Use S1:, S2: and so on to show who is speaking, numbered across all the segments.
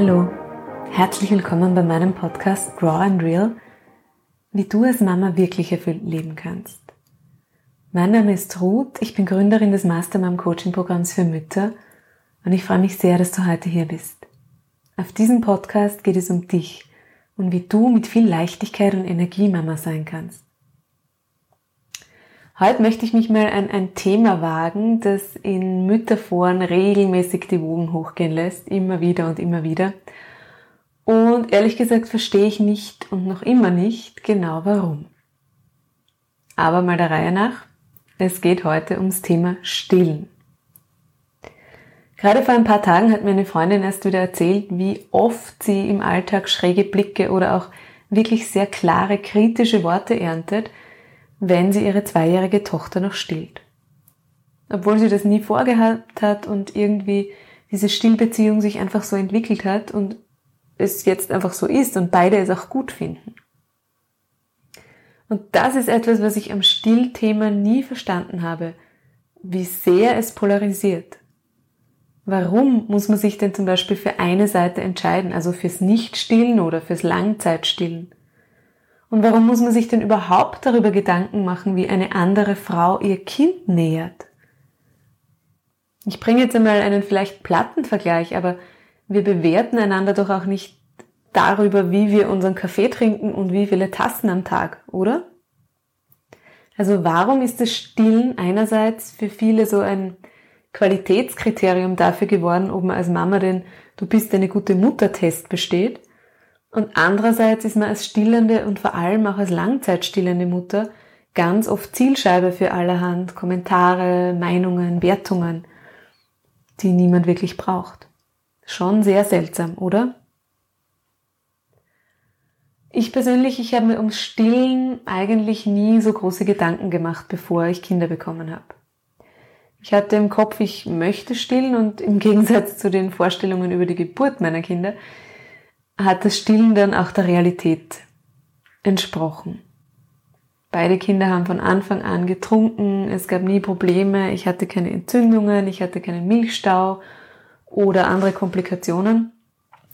S1: Hallo, herzlich willkommen bei meinem Podcast Raw and Real, wie du als Mama wirklich erfüllt leben kannst. Mein Name ist Ruth, ich bin Gründerin des Mastermom Coaching Programms für Mütter und ich freue mich sehr, dass du heute hier bist. Auf diesem Podcast geht es um dich und wie du mit viel Leichtigkeit und Energie Mama sein kannst. Heute möchte ich mich mal an ein Thema wagen, das in Mütterforen regelmäßig die Wogen hochgehen lässt, immer wieder und immer wieder. Und ehrlich gesagt verstehe ich nicht und noch immer nicht genau warum. Aber mal der Reihe nach. Es geht heute ums Thema Stillen. Gerade vor ein paar Tagen hat mir eine Freundin erst wieder erzählt, wie oft sie im Alltag schräge Blicke oder auch wirklich sehr klare kritische Worte erntet, wenn sie ihre zweijährige Tochter noch stillt. Obwohl sie das nie vorgehabt hat und irgendwie diese Stillbeziehung sich einfach so entwickelt hat und es jetzt einfach so ist und beide es auch gut finden. Und das ist etwas, was ich am Stillthema nie verstanden habe, wie sehr es polarisiert. Warum muss man sich denn zum Beispiel für eine Seite entscheiden, also fürs Nichtstillen oder fürs Langzeitstillen? Und warum muss man sich denn überhaupt darüber Gedanken machen, wie eine andere Frau ihr Kind nähert? Ich bringe jetzt einmal einen vielleicht platten Vergleich, aber wir bewerten einander doch auch nicht darüber, wie wir unseren Kaffee trinken und wie viele Tassen am Tag, oder? Also warum ist das Stillen einerseits für viele so ein Qualitätskriterium dafür geworden, ob man als Mama den Du bist eine gute Mutter-Test besteht? Und andererseits ist man als stillende und vor allem auch als langzeitstillende Mutter ganz oft Zielscheibe für allerhand Kommentare, Meinungen, Wertungen, die niemand wirklich braucht. Schon sehr seltsam, oder? Ich persönlich, ich habe mir ums Stillen eigentlich nie so große Gedanken gemacht, bevor ich Kinder bekommen habe. Ich hatte im Kopf, ich möchte stillen und im Gegensatz zu den Vorstellungen über die Geburt meiner Kinder hat das Stillen dann auch der Realität entsprochen. Beide Kinder haben von Anfang an getrunken, es gab nie Probleme, ich hatte keine Entzündungen, ich hatte keinen Milchstau oder andere Komplikationen.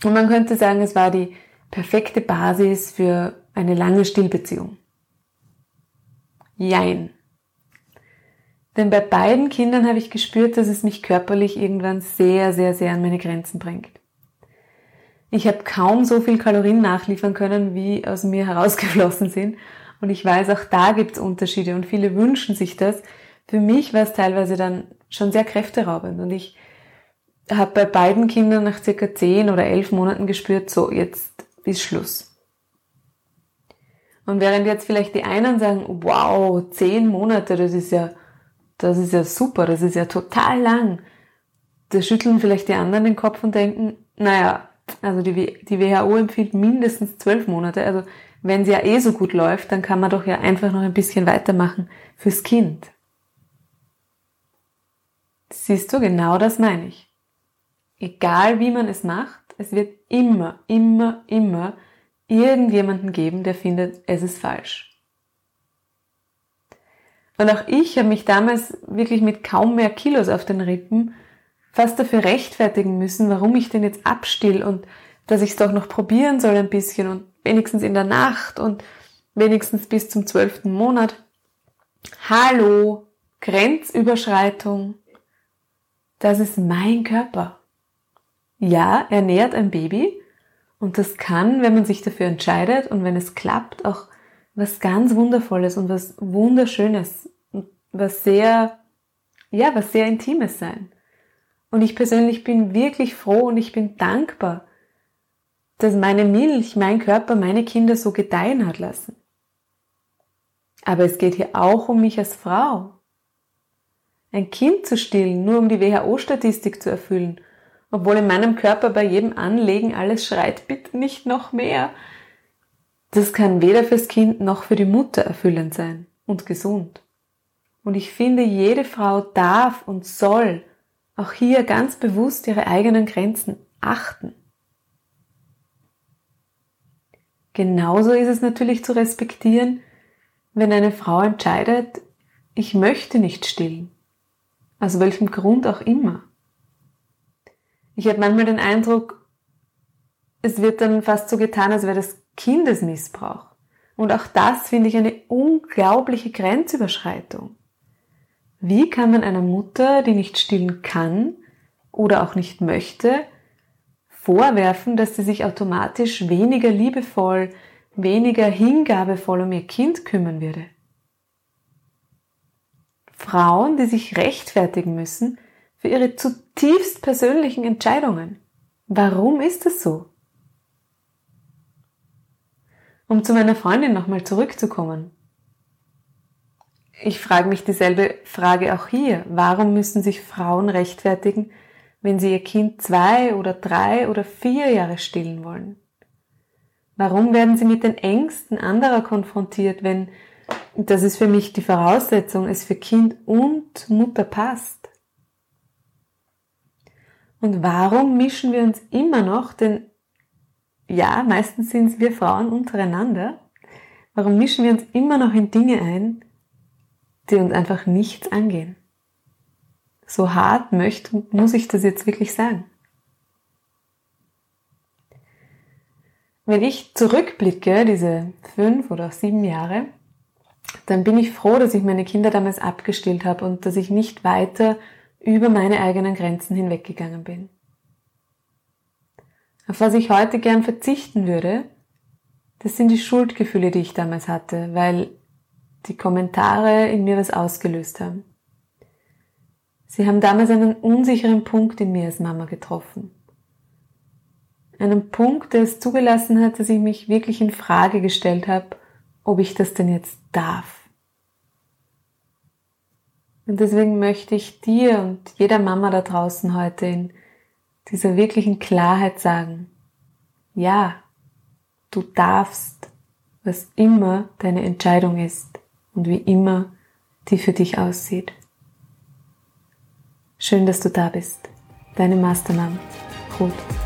S1: Und man könnte sagen, es war die perfekte Basis für eine lange Stillbeziehung. Jein. Denn bei beiden Kindern habe ich gespürt, dass es mich körperlich irgendwann sehr, sehr, sehr an meine Grenzen bringt. Ich habe kaum so viel Kalorien nachliefern können, wie aus mir herausgeflossen sind. Und ich weiß, auch da gibt es Unterschiede und viele wünschen sich das. Für mich war es teilweise dann schon sehr kräfteraubend und ich habe bei beiden Kindern nach circa zehn oder elf Monaten gespürt, so jetzt ist Schluss. Und während jetzt vielleicht die einen sagen, wow, zehn Monate, das ist ja, das ist ja super, das ist ja total lang. Da schütteln vielleicht die anderen den Kopf und denken, naja, also die, die WHO empfiehlt mindestens zwölf Monate. Also wenn es ja eh so gut läuft, dann kann man doch ja einfach noch ein bisschen weitermachen fürs Kind. Siehst du, genau das meine ich. Egal wie man es macht, es wird immer, immer, immer irgendjemanden geben, der findet, es ist falsch. Und auch ich habe mich damals wirklich mit kaum mehr Kilos auf den Rippen fast dafür rechtfertigen müssen, warum ich denn jetzt abstill und dass ich es doch noch probieren soll ein bisschen und wenigstens in der Nacht und wenigstens bis zum zwölften Monat. Hallo, Grenzüberschreitung. Das ist mein Körper. Ja, er nährt ein Baby und das kann, wenn man sich dafür entscheidet und wenn es klappt, auch was ganz Wundervolles und was Wunderschönes und was sehr, ja, was sehr Intimes sein. Und ich persönlich bin wirklich froh und ich bin dankbar, dass meine Milch, mein Körper, meine Kinder so gedeihen hat lassen. Aber es geht hier auch um mich als Frau. Ein Kind zu stillen, nur um die WHO-Statistik zu erfüllen, obwohl in meinem Körper bei jedem Anlegen alles schreit, bitte nicht noch mehr. Das kann weder fürs Kind noch für die Mutter erfüllend sein und gesund. Und ich finde, jede Frau darf und soll auch hier ganz bewusst ihre eigenen Grenzen achten. Genauso ist es natürlich zu respektieren, wenn eine Frau entscheidet, ich möchte nicht stillen. Aus welchem Grund auch immer. Ich habe manchmal den Eindruck, es wird dann fast so getan, als wäre das Kindesmissbrauch. Und auch das finde ich eine unglaubliche Grenzüberschreitung. Wie kann man einer Mutter, die nicht stillen kann oder auch nicht möchte, vorwerfen, dass sie sich automatisch weniger liebevoll, weniger hingabevoll um ihr Kind kümmern würde? Frauen, die sich rechtfertigen müssen für ihre zutiefst persönlichen Entscheidungen. Warum ist das so? Um zu meiner Freundin nochmal zurückzukommen. Ich frage mich dieselbe Frage auch hier. Warum müssen sich Frauen rechtfertigen, wenn sie ihr Kind zwei oder drei oder vier Jahre stillen wollen? Warum werden sie mit den Ängsten anderer konfrontiert, wenn, das ist für mich die Voraussetzung, es für Kind und Mutter passt? Und warum mischen wir uns immer noch, denn ja, meistens sind es wir Frauen untereinander, warum mischen wir uns immer noch in Dinge ein, die uns einfach nichts angehen? So hart möchte, muss ich das jetzt wirklich sagen. Wenn ich zurückblicke, diese fünf oder sieben Jahre, dann bin ich froh, dass ich meine Kinder damals abgestillt habe und dass ich nicht weiter über meine eigenen Grenzen hinweggegangen bin. Auf was ich heute gern verzichten würde, das sind die Schuldgefühle, die ich damals hatte, weil die Kommentare in mir was ausgelöst haben. Sie haben damals einen unsicheren Punkt in mir als Mama getroffen. Einen Punkt, der es zugelassen hat, dass ich mich wirklich in Frage gestellt habe, ob ich das denn jetzt darf. Und deswegen möchte ich dir und jeder Mama da draußen heute in dieser wirklichen Klarheit sagen, ja, du darfst, was immer deine Entscheidung ist und wie immer die für dich aussieht. Schön, dass du da bist. Deine Mastermam, Ruth.